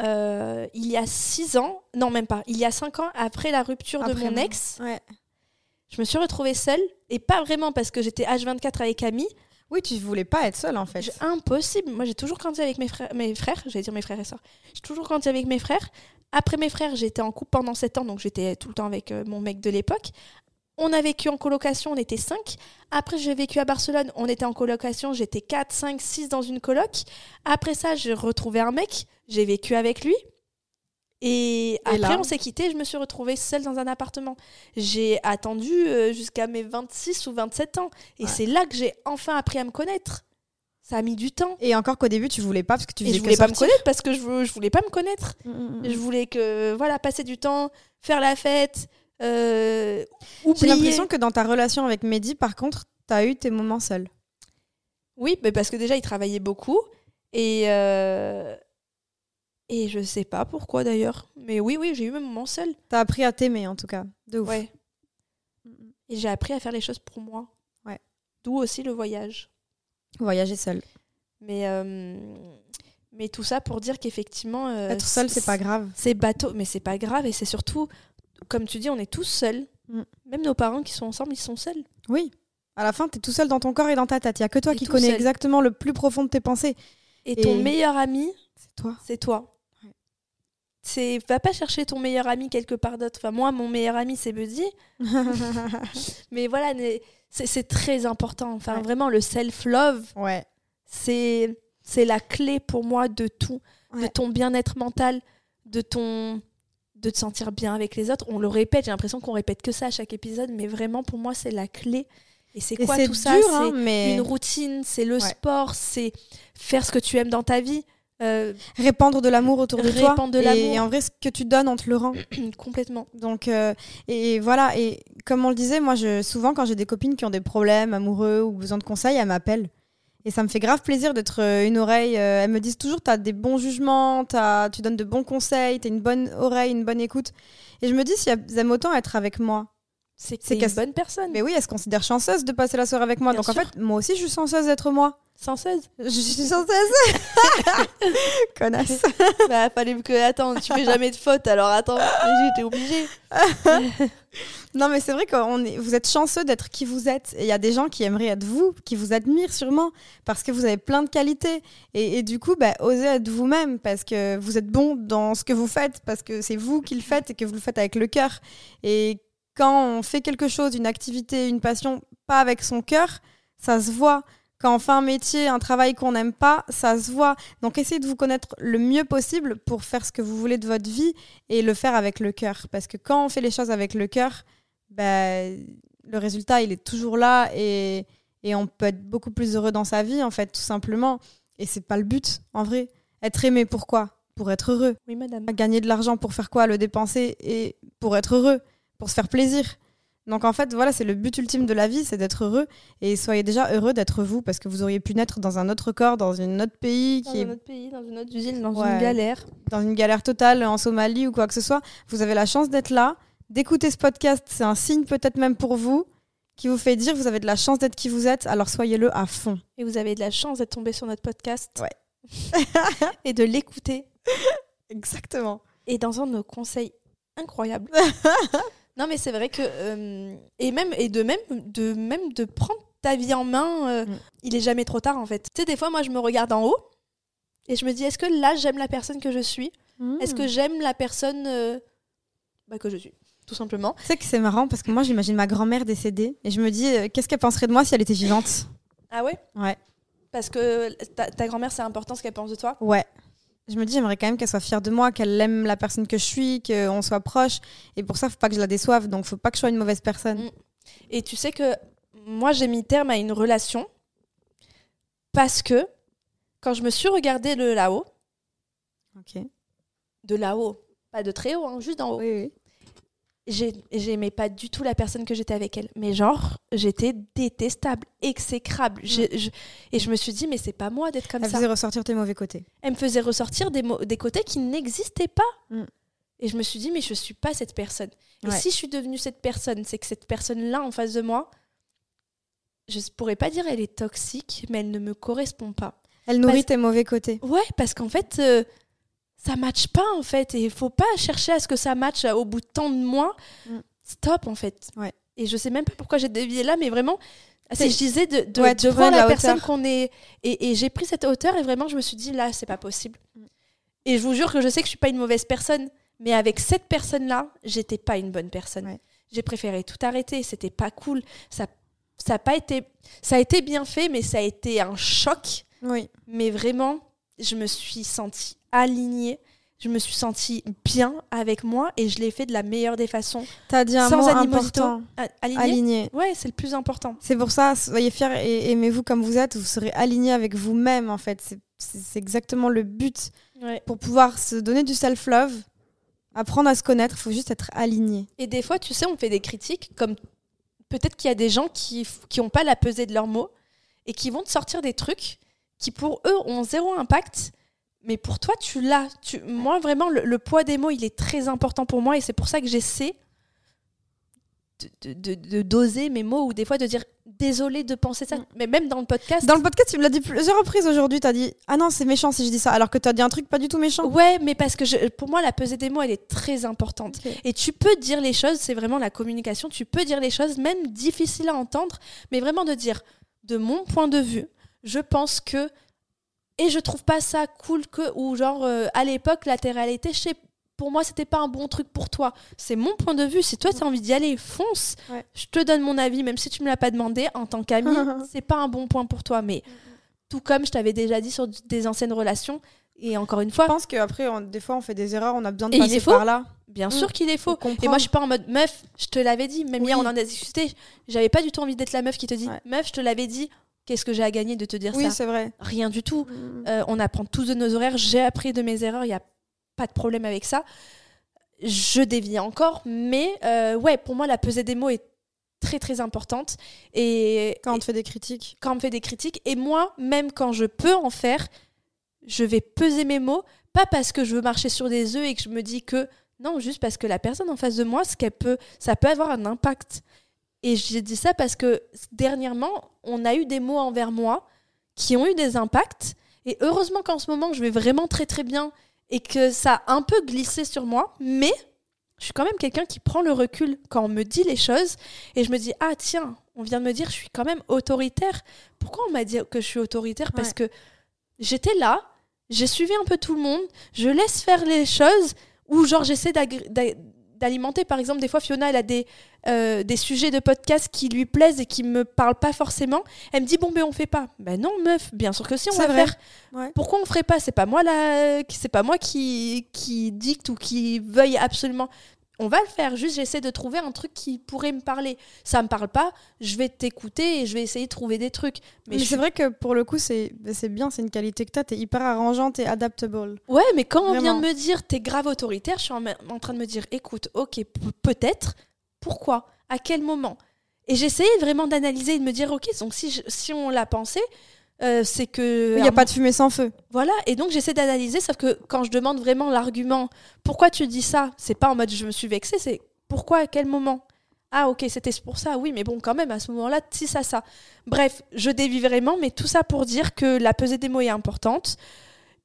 euh, il y a 6 ans. Non, même pas. Il y a 5 ans, après la rupture de mon ex. Ouais. Je me suis retrouvée seule. Et pas vraiment parce que j'étais H24 avec Camille. Oui, tu voulais pas être seule en fait. Impossible. Moi, j'ai toujours grandi avec mes frères, mes frères. J'allais dire mes frères et sœurs. J'ai toujours grandi avec mes frères. Après mes frères, j'étais en couple pendant 7 ans, donc j'étais tout le temps avec euh, mon mec de l'époque. On a vécu en colocation, on était 5. Après, j'ai vécu à Barcelone, on était en colocation, j'étais 4, 5, 6 dans une coloc. Après ça, j'ai retrouvé un mec, j'ai vécu avec lui. Et, après, là on s'est quitté, je me suis retrouvée seule dans un appartement. J'ai attendu euh, jusqu'à mes 26 ou 27 ans. Et Ouais. c'est là que j'ai enfin appris à me connaître. Ça a mis du temps. Et encore qu'au début, tu voulais pas parce que tu Et je voulais pas me connaître parce que je, je voulais pas me connaître. Mm, mm, mm. Je voulais que, voilà, passer du temps, faire la fête, euh, J'ai l'impression que dans ta relation avec Mehdi, par contre, t'as eu tes moments seuls. Oui, mais parce que déjà, il travaillait beaucoup. Et, euh, et je sais pas pourquoi d'ailleurs. Mais oui, oui, j'ai eu mes moments seuls. T'as appris à t'aimer en tout cas. De ouf. Ouais. Et j'ai appris à faire les choses pour moi. Ouais. D'où aussi le voyage. Voyager seul. Mais, euh, mais tout ça pour dire qu'effectivement. euh, Être seul, c'est pas grave. C'est bateau, mais c'est pas grave. Et c'est surtout, comme tu dis, on est tous seuls. Mm. Même nos parents qui sont ensemble, ils sont seuls. Oui. À la fin, t'es tout seul dans ton corps et dans ta tête. Il y a que toi Et qui connais seul. exactement le plus profond de tes pensées. Et ton meilleur ami, C'est toi. c'est toi. Ouais. C'est va pas chercher ton meilleur ami quelque part d'autre. Enfin moi mon meilleur ami c'est Buddy, mais voilà c'est très important. Enfin Ouais. vraiment le self love ouais. c'est c'est la clé pour moi de tout, de ton bien-être mental, de ton de te sentir bien avec les autres. On le répète, j'ai l'impression qu'on répète que ça à chaque épisode, mais vraiment pour moi c'est la clé. Et c'est quoi tout dur, ça hein, C'est mais une routine, c'est le Ouais. sport, c'est faire ce que tu aimes dans ta vie. Euh, répandre de l'amour autour de toi. Répandre de Et- l'amour. Et, en vrai, ce que tu donnes, on te le rend. complètement. Donc, euh, et voilà. Et comme on le disait, moi, je, souvent, quand j'ai des copines qui ont des problèmes amoureux ou besoin de conseils, elles m'appellent. Et ça me fait grave plaisir d'être euh, une oreille. Euh, elles me disent toujours, tu as des bons jugements, t'as- tu donnes de bons conseils, tu une bonne oreille, une bonne écoute. Et je me dis, si elles aiment autant être avec moi, C'est que C'est t'es qu'elle- une bonne personne. mais oui, elles se considèrent chanceuses de passer la soirée avec moi. Bien Donc en fait, moi aussi, je suis chanceuse d'être moi. 116 Je suis chanceuse. Connasse. Bah, fallait que. Attends, tu fais jamais de faute, alors attends, j'étais obligée. Non, mais c'est vrai que vous êtes chanceux d'être qui vous êtes. Et il y a des gens qui aimeraient être vous, qui vous admirent sûrement, parce que vous avez plein de qualités. Et, du coup, bah, osez être vous-même, parce que vous êtes bon dans ce que vous faites, parce que c'est vous qui le faites et que vous le faites avec le cœur. Et quand on fait quelque chose, une activité, une passion, pas avec son cœur, ça se voit. Quand on fait un métier, un travail qu'on n'aime pas, ça se voit. Donc essayez de vous connaître le mieux possible pour faire ce que vous voulez de votre vie et le faire avec le cœur. Parce que quand on fait les choses avec le cœur, bah, le résultat, il est toujours là et, et on peut être beaucoup plus heureux dans sa vie, en fait, tout simplement. Et c'est pas le but, en vrai. Être aimé, pourquoi? Pour être heureux. Oui, madame. Gagner de l'argent pour faire quoi? Le dépenser et pour être heureux, pour se faire plaisir. Donc en fait, voilà, c'est le but ultime de la vie, c'est d'être heureux. Et soyez déjà heureux d'être vous, parce que vous auriez pu naître dans un autre corps, dans un autre pays, Dans qui est un autre pays, dans une autre usine, dans Ouais. une galère. dans une galère totale en Somalie ou quoi que ce soit, vous avez la chance d'être là, d'écouter ce podcast, c'est un signe peut-être même pour vous qui vous fait dire que vous avez de la chance d'être qui vous êtes, alors soyez-le à fond. Et vous avez de la chance d'être tombé sur notre podcast. Ouais. et de l'écouter. Exactement. Et dans un de nos conseils incroyables. non, mais c'est vrai que. euh, et même, et de même, de même de prendre ta vie en main, euh, Mm. il est jamais trop tard en fait. Tu sais, des fois, moi, je me regarde en haut et je me dis, est-ce que là, j'aime la personne que je suis? Est-ce Hmm. que j'aime la personne euh, bah, que je suis? Tout simplement. Tu sais que c'est marrant parce que moi j'imagine ma grand-mère décédée et je me dis euh, qu'est-ce qu'elle penserait de moi si elle était vivante? Ah ouais? Ouais. Parce que ta, ta grand-mère, c'est important ce qu'elle pense de toi? Ouais. Je me dis j'aimerais quand même qu'elle soit fière de moi, qu'elle aime la personne que je suis, qu'on soit proche et pour ça faut pas que je la déçoive donc faut pas que je sois une mauvaise personne. Mm. Et tu sais que moi, j'ai mis terme à une relation parce que quand je me suis regardée de là-haut, Ok. de là-haut, pas de très haut, hein, juste d'en haut, Oui, oui. J'ai- j'aimais pas du tout la personne que j'étais avec elle. Mais genre, j'étais détestable, exécrable. Je- et je me suis dit, mais c'est pas moi d'être comme Elle ça. faisait ressortir tes mauvais côtés. Elle me faisait ressortir des, des côtés qui n'existaient pas. Mm. Et je me suis dit, mais je suis pas cette personne. Et si je suis devenue cette personne, c'est que cette personne-là en face de moi, je pourrais pas dire elle est toxique, mais elle ne me correspond pas. Elle nourrit Parce- tes mauvais côtés. Ouais, parce qu'en fait, euh, ça matche pas en fait. Et il faut pas chercher à ce que ça matche au bout de tant de mois. Mm. Stop en fait. Ouais. Et je sais même pas pourquoi j'ai dévié là, mais vraiment, C'est- je disais de, de, Ouais, de la, la personne qu'on est. Et, et j'ai pris cette hauteur et vraiment, je me suis dit là, c'est pas possible. Mm. Et je vous jure que je sais que je suis pas une mauvaise personne, mais avec cette personne-là, j'étais pas une bonne personne. Ouais. J'ai préféré tout arrêter. C'était pas cool. Ça, ça a pas été. Ça a été bien fait, mais ça a été un choc Oui. mais vraiment, je me suis sentie alignée, je me suis sentie bien avec moi et je l'ai fait de la meilleure des façons. T'as dit un Sans mot important. Aligné? Ouais, c'est le plus important. C'est pour ça, soyez fiers et aimez-vous comme vous êtes. Vous serez aligné avec vous-même, en fait. C'est- exactement le but. Ouais. Pour pouvoir se donner du self-love, apprendre à se connaître, il faut juste être aligné. Et des fois, tu sais, on fait des critiques comme peut-être qu'il y a des gens qui qui ont pas la pesée de leurs mots et qui vont te sortir des trucs qui pour eux ont zéro impact. Mais pour toi, tu l'as. Tu... Moi, vraiment, le, le poids des mots, il est très important pour moi et c'est pour ça que j'essaie de, de- de doser mes mots ou des fois de dire désolé de penser ça. Mm. Mais même dans le podcast. Dans le podcast, tu me l'as dit plusieurs reprises aujourd'hui. T'as dit Ah non, c'est méchant si je dis ça. Alors que t'as dit un truc pas du tout méchant. Ouais, mais parce que je- pour moi, la pesée des mots, elle est très importante. Et tu peux dire les choses, c'est vraiment la communication, tu peux dire les choses, même difficiles à entendre, mais vraiment de dire, de mon point de vue, je pense que, et je trouve pas ça cool que, ou genre, euh, à l'époque, la télé-réalité, je sais, pour moi, c'était pas un bon truc pour toi. C'est mon point de vue. Si toi, tu as envie d'y aller, fonce. Ouais. Je te donne mon avis, même si tu me l'as pas demandé, en tant qu'ami, c'est pas un bon point pour toi. Mais tout comme je t'avais déjà dit sur des anciennes relations, et encore une Je fois, pense qu'après, des fois, on fait des erreurs, on a besoin de Et il passer est faux. par là. Bien Mm. sûr qu'il est faux. Et moi, je suis pas en mode meuf, je te l'avais dit. Même Oui. hier, on en a discuté. J'avais pas du tout envie d'être la meuf qui te dit Ouais. meuf, je te l'avais dit. Qu'est-ce que j'ai à gagner de te dire Oui, ça c'est vrai. Rien du tout. Euh, on apprend tous de nos horaires. J'ai appris de mes erreurs. Il y a pas de problème avec ça. Je dévie encore, mais euh, ouais, pour moi, la pesée des mots est très très importante. Et Quand on te fait des critiques. quand on me fait des critiques, et moi, même quand je peux en faire, je vais peser mes mots, pas parce que je veux marcher sur des œufs et que je me dis que non, juste parce que la personne en face de moi, ce qu'elle peut, ça peut avoir un impact. Et j'ai dit ça parce que dernièrement, on a eu des mots envers moi qui ont eu des impacts. Et heureusement qu'en ce moment, je vais vraiment très très bien et que ça a un peu glissé sur moi, mais je suis quand même quelqu'un qui prend le recul quand on me dit les choses et je me dis ah tiens, on vient de me dire je suis quand même autoritaire. Pourquoi on m'a dit que je suis autoritaire? Parce que j'étais là, j'ai suivi un peu tout le monde, je laisse faire les choses ou genre j'essaie d'alimenter. Par exemple des fois Fiona elle a des euh, des sujets de podcast qui lui plaisent et qui me parlent pas forcément. Elle me dit bon ben on fait pas. Ben non meuf bien sûr que si on va vrai. faire. Ouais. pourquoi on ferait pas? C'est pas moi là c'est pas moi qui qui dicte ou qui veuille absolument on va le faire. Juste j'essaie de trouver un truc qui pourrait me parler. Ça me parle pas je vais t'écouter et je vais essayer de trouver des trucs. Mais, c'est suis- vrai que pour le coup, c'est c'est bien, c'est une qualité que t'as. T'es hyper arrangeante et adaptable. ouais mais quand on vient de me dire t'es grave autoritaire je suis en, en train de me dire écoute ok peut-être pourquoi? À quel moment? Et j'essayais vraiment d'analyser et de me dire ok donc si je- si on l'a pensé euh, c'est que Il n'y a pas de fumée sans feu. Voilà, et donc j'essaie d'analyser, sauf que quand je demande vraiment l'argument, pourquoi tu dis ça? C'est pas en mode je me suis vexée, c'est pourquoi, à quel moment? Ah ok, c'était pour ça, oui, mais bon, quand même, à ce moment-là, si ça, ça. Bref, je dévie vraiment, mais tout ça pour dire que la pesée des mots est importante,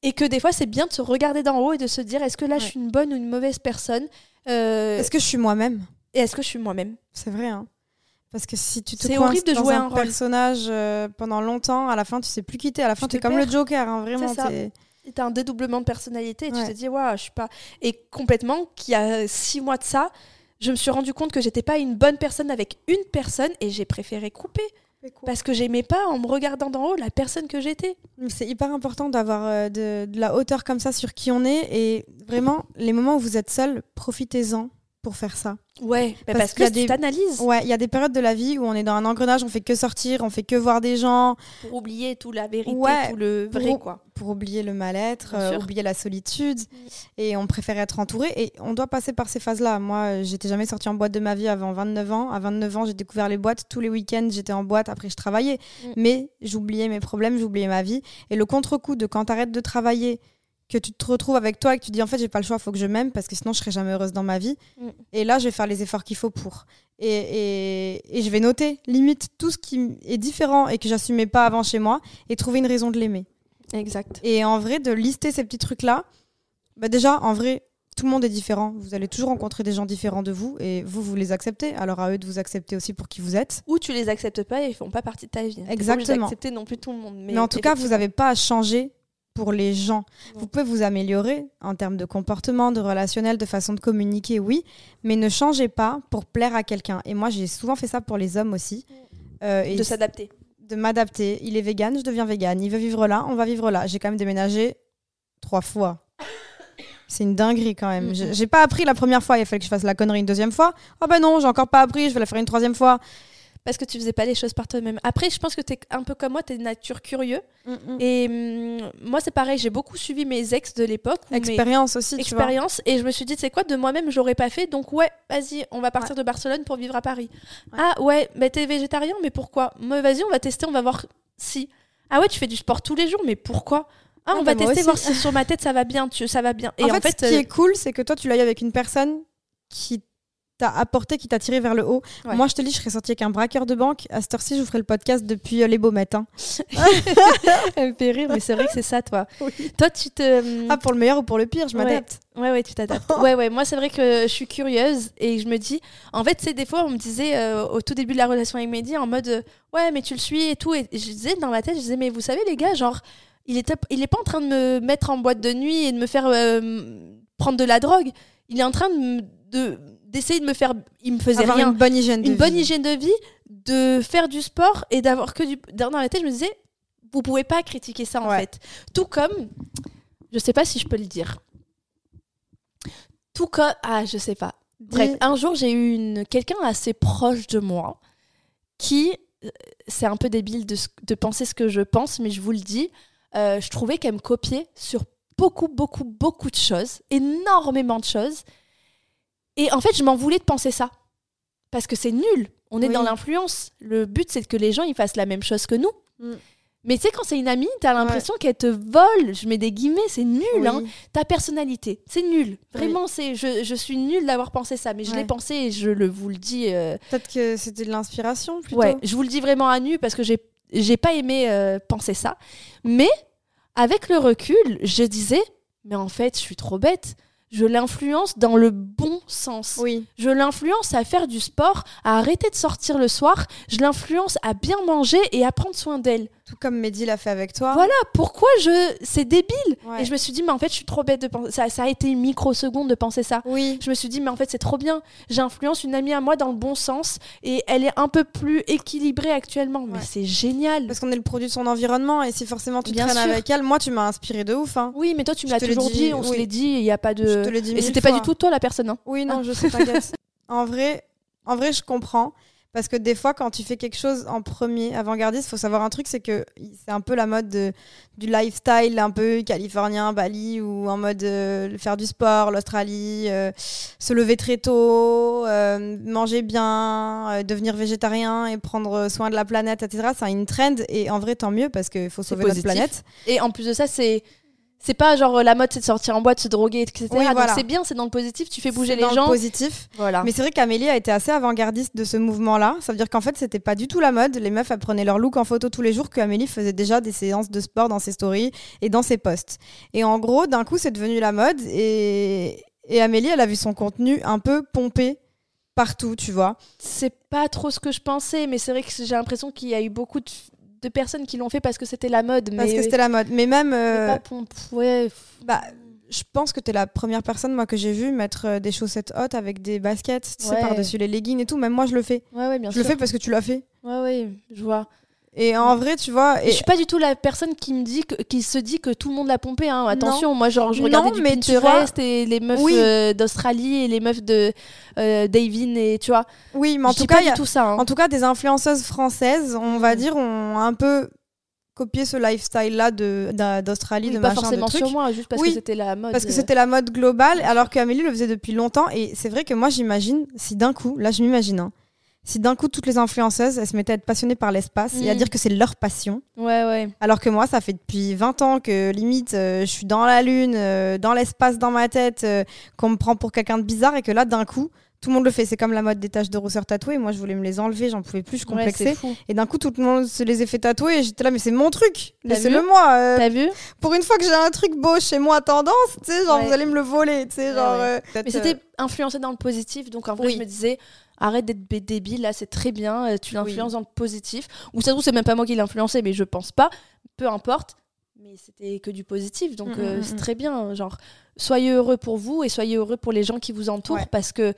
et que des fois, c'est bien de se regarder d'en haut et de se dire, est-ce que là, je suis une bonne ou une mauvaise personne? Euh, Est-ce que je suis moi-même? Et est-ce que je suis moi-même? C'est vrai, hein. Parce que si tu te coinces de dans jouer un, personnage euh, pendant longtemps, à la fin, tu sais plus quitter. À la fin, Tu te comme perds. le Joker, hein, vraiment. T'as un dédoublement de personnalité et tu te dis, waouh, je suis pas. Et complètement, qu'il y a six mois de ça, je me suis rendu compte que j'étais pas une bonne personne avec une personne et j'ai préféré couper parce que j'aimais pas en me regardant d'en haut la personne que j'étais. C'est hyper important d'avoir euh, de, de la hauteur comme ça sur qui on est. Et vraiment, les moments où vous êtes seul, profitez-en pour faire ça. Ouais, parce, Parce que qu'il y a tu des- t'analyses Ouais, il y a des périodes de la vie où on est dans un engrenage, on fait que sortir, on fait que voir des gens, pour oublier tout la vérité, Ouais, tout le vrai pour- quoi. pour oublier le mal-être, euh, oublier la solitude. Et on préfère être entouré. Et on doit passer par ces phases-là. Moi, euh, j'étais jamais sortie en boîte de ma vie avant 29 ans. À 29 ans, j'ai découvert les boîtes. Tous les week-ends, j'étais en boîte. Après, je travaillais. Mm. Mais j'oubliais mes problèmes, j'oubliais ma vie. Et le contre-coup de quand t'arrêtes de travailler, que tu te retrouves avec toi et que tu dis en fait, j'ai pas le choix, faut que je m'aime parce que sinon, je serai jamais heureuse dans ma vie. Mm. Et là, je vais faire les efforts qu'il faut pour. Et, et, et je vais noter, limite, tout ce qui est différent et que j'assumais pas avant chez moi et trouver une raison de l'aimer. Exact. Et en vrai, de lister ces petits trucs-là, bah déjà, en vrai, tout le monde est différent. Vous allez toujours rencontrer des gens différents de vous et vous, vous les acceptez. Alors à eux de vous accepter aussi pour qui vous êtes. Ou tu les acceptes pas et ils font pas partie de ta vie. Pas obligé Exactement. d'accepter non plus tout le monde. Mais, Mais, en tout cas, vous n'avez pas à changer pour les gens. Vous pouvez vous améliorer en termes de comportement, de relationnel, de façon de communiquer, oui, mais ne changez pas pour plaire à quelqu'un. Et moi, j'ai souvent fait ça pour les hommes aussi. Euh, et de s'adapter. de m'adapter. Il est vegan, je deviens vegan. Il veut vivre là, on va vivre là. J'ai quand même déménagé trois fois. C'est une dinguerie quand même. Mhm. J'ai j'ai pas appris la première fois, il a fallu que je fasse la connerie une deuxième fois. Oh ben non, j'ai encore pas appris, je vais la faire une troisième fois. Parce que tu faisais pas les choses par toi-même. Après, je pense que t'es un peu comme moi, t'es de nature curieux. Et hum, moi, c'est pareil, j'ai beaucoup suivi mes ex de l'époque. mes Expérience aussi, tu vois. expériences. Et je me suis dit, c'est quoi, de moi-même, je l'aurais pas fait. Donc, ouais, vas-y, on va partir de Barcelone pour vivre à Paris. Ouais. Ah, ouais, mais t'es végétarien, mais pourquoi? Vas-y, on va tester, on va voir si. Ah, ouais, tu fais du sport tous les jours, mais pourquoi? Ah, Ah, on va bah, moi tester, voir si sur ma tête ça va bien. Tu, ça va bien. Et en, en, fait, fait, ce qui euh, est cool, c'est que toi, tu l'as eu avec une personne qui t'a apporté, qui t'a tiré vers le haut. Ouais. Moi, je te dis, je serais sortie avec un braqueur de banque. À cette heure-ci, je vous ferai le podcast depuis euh, les Baumettes. hein. Elle me fait rire, mais c'est vrai que c'est ça, toi. Toi, tu te. Ah, pour le meilleur ou pour le pire, je m'adapte. Ouais, ouais, tu t'adaptes. ouais, ouais, moi, c'est vrai que je suis curieuse et je me dis. En fait, c'est des fois, on me disait euh, au tout début de la relation avec Mehdi en mode euh, Ouais, mais tu le suis et tout. Et je disais dans ma tête, je disais Mais vous savez, les gars, genre, il est, il est pas en train de me mettre en boîte de nuit et de me faire euh, prendre de la drogue. Il est en train de me- de- d'essayer de me faire. Il me faisait Avoir rien. une bonne hygiène de une bonne hygiène de vie, de faire du sport et d'avoir que du. Dans la tête, je me disais, vous pouvez pas critiquer ça en Ouais. fait. Tout comme, je sais pas si je peux le dire. Tout comme, ah, je sais pas. Bref, un jour, j'ai eu une quelqu'un assez proche de moi qui, euh, c'est un peu débile de, de penser ce que je pense, mais je vous le dis, euh, je trouvais qu'elle me copiait sur beaucoup, beaucoup, beaucoup de choses, énormément de choses. Et en fait, je m'en voulais de penser ça. Parce que c'est nul. On est Oui. dans l'influence. Le but, c'est que les gens ils fassent la même chose que nous. Mm. Mais tu sais, quand c'est une amie, t'as l'impression qu'elle te vole. Je mets des guillemets, c'est nul. Oui. Hein. Ta personnalité, c'est nul. Vraiment, c'est je, je suis nulle d'avoir pensé ça. Mais je l'ai pensé et je le, vous le dis. euh, Peut-être que c'était de l'inspiration plutôt. Ouais, je vous le dis vraiment à nu parce que j'ai j'ai pas aimé euh, penser ça. Mais avec le recul, je disais, mais en fait, je suis trop bête. Je l'influence dans le bon sens. Oui. Je l'influence à faire du sport, à arrêter de sortir le soir. Je l'influence à bien manger et à prendre soin d'elle. Tout comme Mehdi l'a fait avec toi. Voilà pourquoi je. C'est débile. Ouais. Et je me suis dit, mais en fait, je suis trop bête de penser. Ça, ça a été une microseconde de penser ça. Oui. Je me suis dit, mais en fait, c'est trop bien. J'influence une amie à moi dans le bon sens et elle est un peu plus équilibrée actuellement. Mais c'est génial. Parce qu'on est le produit de son environnement et si forcément tu Bien traînes sûr. avec elle, moi tu m'as inspiré de ouf. Hein. Oui, mais toi, tu me l'as toujours dit, dit, on se oui. l'est dit, il n'y a pas de. Je te dit Et c'était pas du tout toi la personne. hein. Oui, non, je sais, t'inquiète. en vrai, en vrai, je comprends. Parce que des fois, quand tu fais quelque chose en premier, avant-gardiste, faut savoir un truc, c'est que c'est un peu la mode de- du lifestyle, un peu californien, Bali, ou en mode euh, faire du sport, l'Australie, euh, se lever très tôt, euh, manger bien, devenir végétarien et prendre soin de la planète, etc. C'est une trend et en vrai, tant mieux parce qu'il faut sauver notre planète. Et en plus de ça, c'est. C'est pas genre la mode c'est de sortir en boîte, se droguer, etc. Oui, Donc c'est bien, c'est dans le positif, tu fais bouger les dans le gens. positif. Voilà. Mais c'est vrai qu'Amélie a été assez avant-gardiste de ce mouvement-là. Ça veut dire qu'en fait, c'était pas du tout la mode. Les meufs, elles prenaient leur look en photo tous les jours, que Amélie faisait déjà des séances de sport dans ses stories et dans ses posts. Et en gros, d'un coup, c'est devenu la mode. Et, et Amélie, elle a vu son contenu un peu pompé partout, tu vois. C'est pas trop ce que je pensais, mais c'est vrai que j'ai l'impression qu'il y a eu beaucoup de, de personnes qui l'ont fait parce que c'était la mode. Parce mais que c'était la mode. Mais même, euh, pas pompe. Ouais. bah, je pense que t'es la première personne, moi, que j'ai vu mettre euh, des chaussettes hautes avec des baskets, tu sais, par-dessus les leggings et tout. Même moi, je le fais. Ouais, ouais, bien Je sûr. le fais parce que tu l'as fait. Ouais, ouais, je vois. Et en vrai, tu vois. Et je suis pas du tout la personne qui me dit que, qui se dit que tout le monde l'a pompé. Hein. Attention, moi genre je Non, regardais du mais Pinterest et les meufs Oui. euh, d'Australie et les meufs de euh, Davin et tu vois. oui, mais en je tout cas, pas il y a- du tout ça. hein. En tout cas, des influenceuses françaises, on va Mm. dire, ont un peu copié ce lifestyle-là de- d'a- d'Australie, Oui, de pas machin, forcément de trucs. sur moi, juste parce Oui, que c'était la mode. Parce que euh. c'était la mode globale, alors qu'Amélie le faisait depuis longtemps. Et c'est vrai que moi, j'imagine, si d'un coup, là, je m'imagine, hein, si d'un coup, toutes les influenceuses, elles se mettaient à être passionnées par l'espace et à Mm. dire que c'est leur passion, Ouais, ouais. alors que moi, ça fait depuis 20 ans que limite, euh, je suis dans la lune, euh, dans l'espace, dans ma tête, euh, qu'on me prend pour quelqu'un de bizarre et que là, d'un coup, tout le monde le fait. C'est comme la mode des taches de rousseur tatouées. Moi, je voulais me les enlever, j'en pouvais plus, je complexais. Et d'un coup, tout le monde se les a fait tatouer et j'étais là, mais c'est mon truc, laissez-le moi. euh, T'as vu pour une fois que j'ai un truc beau chez moi tendance, tu sais, genre Ouais. vous allez me le voler, tu sais, Ouais, genre. euh, Mais c'était influencé dans le positif, donc en vrai, Oui. je me disais, arrête d'être débile, là, c'est très bien, euh, tu l'influences dans le positif. Ou ça se trouve, c'est même pas moi qui l'ai influencé, mais je pense pas, peu importe. Mais c'était que du positif, donc Mm, euh, mm, c'est mm. très bien. Genre, soyez heureux pour vous et soyez heureux pour les gens qui vous entourent, Ouais. parce que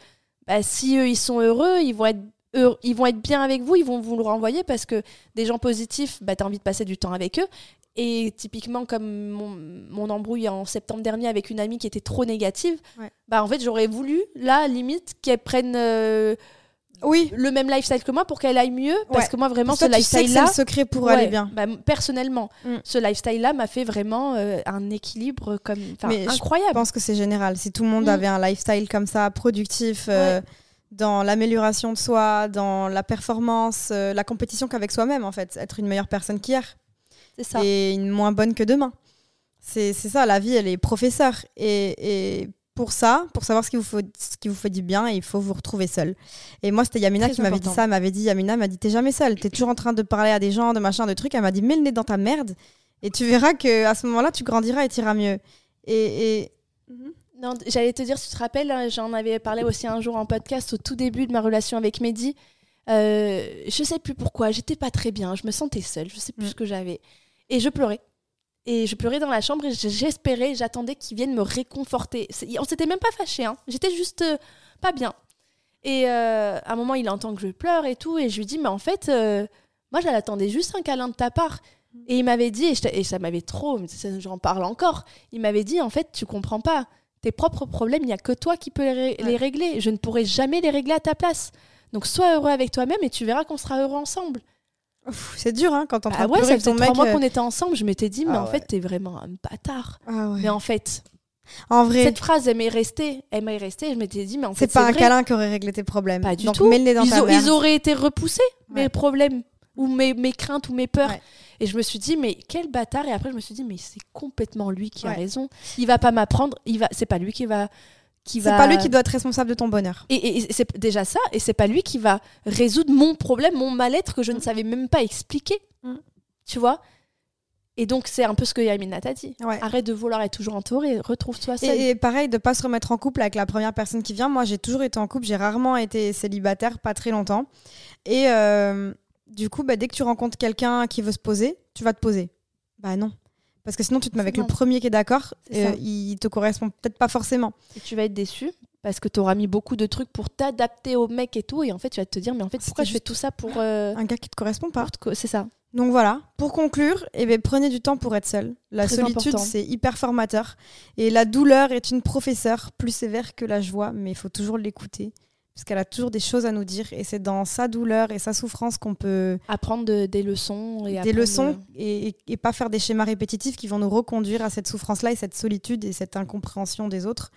bah, si eux, ils sont heureux, ils vont être. heureux- Ils vont être bien avec vous, ils vont vous le renvoyer parce que des gens positifs, bah, tu as envie de passer du temps avec eux. Et typiquement, comme mon, mon embrouille en septembre dernier avec une amie qui était trop négative, Ouais. bah en fait, j'aurais voulu, là, limite, qu'elle prenne euh, Oui, le même lifestyle que moi pour qu'elle aille mieux. Parce que moi, vraiment, ce toi, tu sais que c'est lifestyle-là. le secret pour ouais, aller bien. bah, personnellement, Mm. ce lifestyle-là m'a fait vraiment euh, un équilibre comme, Mais incroyable. Je pense que c'est général. Si tout le monde Mm. avait un lifestyle comme ça, productif, euh, dans l'amélioration de soi, dans la performance, la compétition qu'avec soi-même, en fait, être une meilleure personne qu'hier ça. et une moins bonne que demain. C'est c'est ça, la vie, elle est professeure. Et, et pour ça, pour savoir ce qui vous fait, ce qui vous fait du bien, il faut vous retrouver seul. Et moi, c'était Yamina Très qui m'avait dit ça. Elle m'avait dit, Yamina m'a dit, t'es jamais seule. T'es toujours en train de parler à des gens, de machin, de trucs. Elle m'a dit, mets le nez dans ta merde, et tu verras que à ce moment-là, tu grandiras et t'iras mieux. Et, et- Non, j'allais te dire, si tu te rappelles, hein, j'en avais parlé aussi un jour en podcast au tout début de ma relation avec Mehdi. Euh, je sais plus pourquoi, j'étais pas très bien, je me sentais seule, je sais plus Mm. ce que j'avais. Et je pleurais. Et je pleurais dans la chambre et j'espérais, j'attendais qu'il vienne me réconforter. On s'était même pas fâchés, hein. j'étais juste euh, pas bien. Et euh, à un moment, il entend que je pleure et tout, et je lui dis, mais en fait, euh, moi, j'attendais juste un câlin de ta part. Et il m'avait dit, et, je- et ça m'avait trop, j'en parle encore, il m'avait dit, en fait, tu comprends pas. Tes propres problèmes, il n'y a que toi qui peux les, ré- les régler. Je ne pourrai jamais les régler à ta place. Donc sois heureux avec toi-même et tu verras qu'on sera heureux ensemble. C'est dur, hein, quand train Ah de ouais, ça faisait trois mois euh, qu'on était ensemble. Je m'étais dit, mais Ah en ouais. fait, t'es vraiment un bâtard. ah ouais. Mais en fait, En vrai, cette phrase, elle m'est restée. Elle m'est restée. Je m'étais dit, mais en fait, c'est pas un vrai. câlin qui aurait réglé tes problèmes. Pas du Donc, tout. dans ils, ta auraient été repoussés, mes problèmes, ou mes, mes craintes, ou mes peurs. Et je me suis dit, mais quel bâtard. Et après, je me suis dit, mais c'est complètement lui qui a raison. Il va pas m'apprendre. Il va. C'est pas lui qui va. Qui C'est va... pas lui qui doit être responsable de ton bonheur. Et, et- et c'est déjà ça, et c'est pas lui qui va résoudre mon problème, mon mal-être que je ne Mm. savais même pas expliquer. Mm. Tu vois? Et donc, c'est un peu ce que Yamina t'a dit. Ouais. Arrête de vouloir être toujours entouré, retrouve-toi seul. Et, et pareil, de pas se remettre en couple avec la première personne qui vient. Moi, j'ai toujours été en couple, j'ai rarement été célibataire, pas très longtemps. Et euh, du coup, bah, dès que tu rencontres quelqu'un qui veut se poser, tu vas te poser. Bah non. Parce que sinon, tu te mets avec le premier qui est d'accord, C'est euh, il te correspond peut-être pas forcément. Et tu vas être déçu parce que tu auras mis beaucoup de trucs pour t'adapter au mec et tout. Et en fait, tu vas te dire, mais en fait, pourquoi je fais tout ça pour. euh, Un gars qui te correspond pas. co- C'est ça. Donc voilà, pour conclure, eh ben, prenez du temps pour être seul. La Très solitude, c'est hyper formateur. Et la douleur est une professeure plus sévère que la joie, mais il faut toujours l'écouter. Parce qu'elle a toujours des choses à nous dire. Et c'est dans sa douleur et sa souffrance qu'on peut Apprendre de- des leçons. Et des leçons de- et, et- et pas faire des schémas répétitifs qui vont nous reconduire à cette souffrance-là et cette solitude et cette incompréhension des autres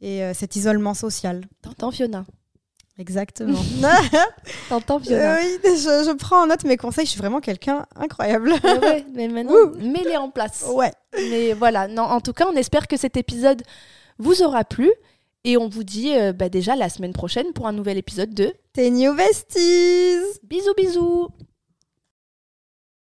et euh, cet isolement social. T'entends, Fiona? Exactement. T'entends, Fiona? Euh, oui, je, je prends en note mes conseils. Je suis vraiment quelqu'un incroyable. Ouais, mais maintenant, Ouh. mets-les en place. ouais. Mais voilà, non, en tout cas, on espère que cet épisode vous aura plu. Et on vous dit euh, bah, déjà la semaine prochaine pour un nouvel épisode de Tes new besties. Bisous bisous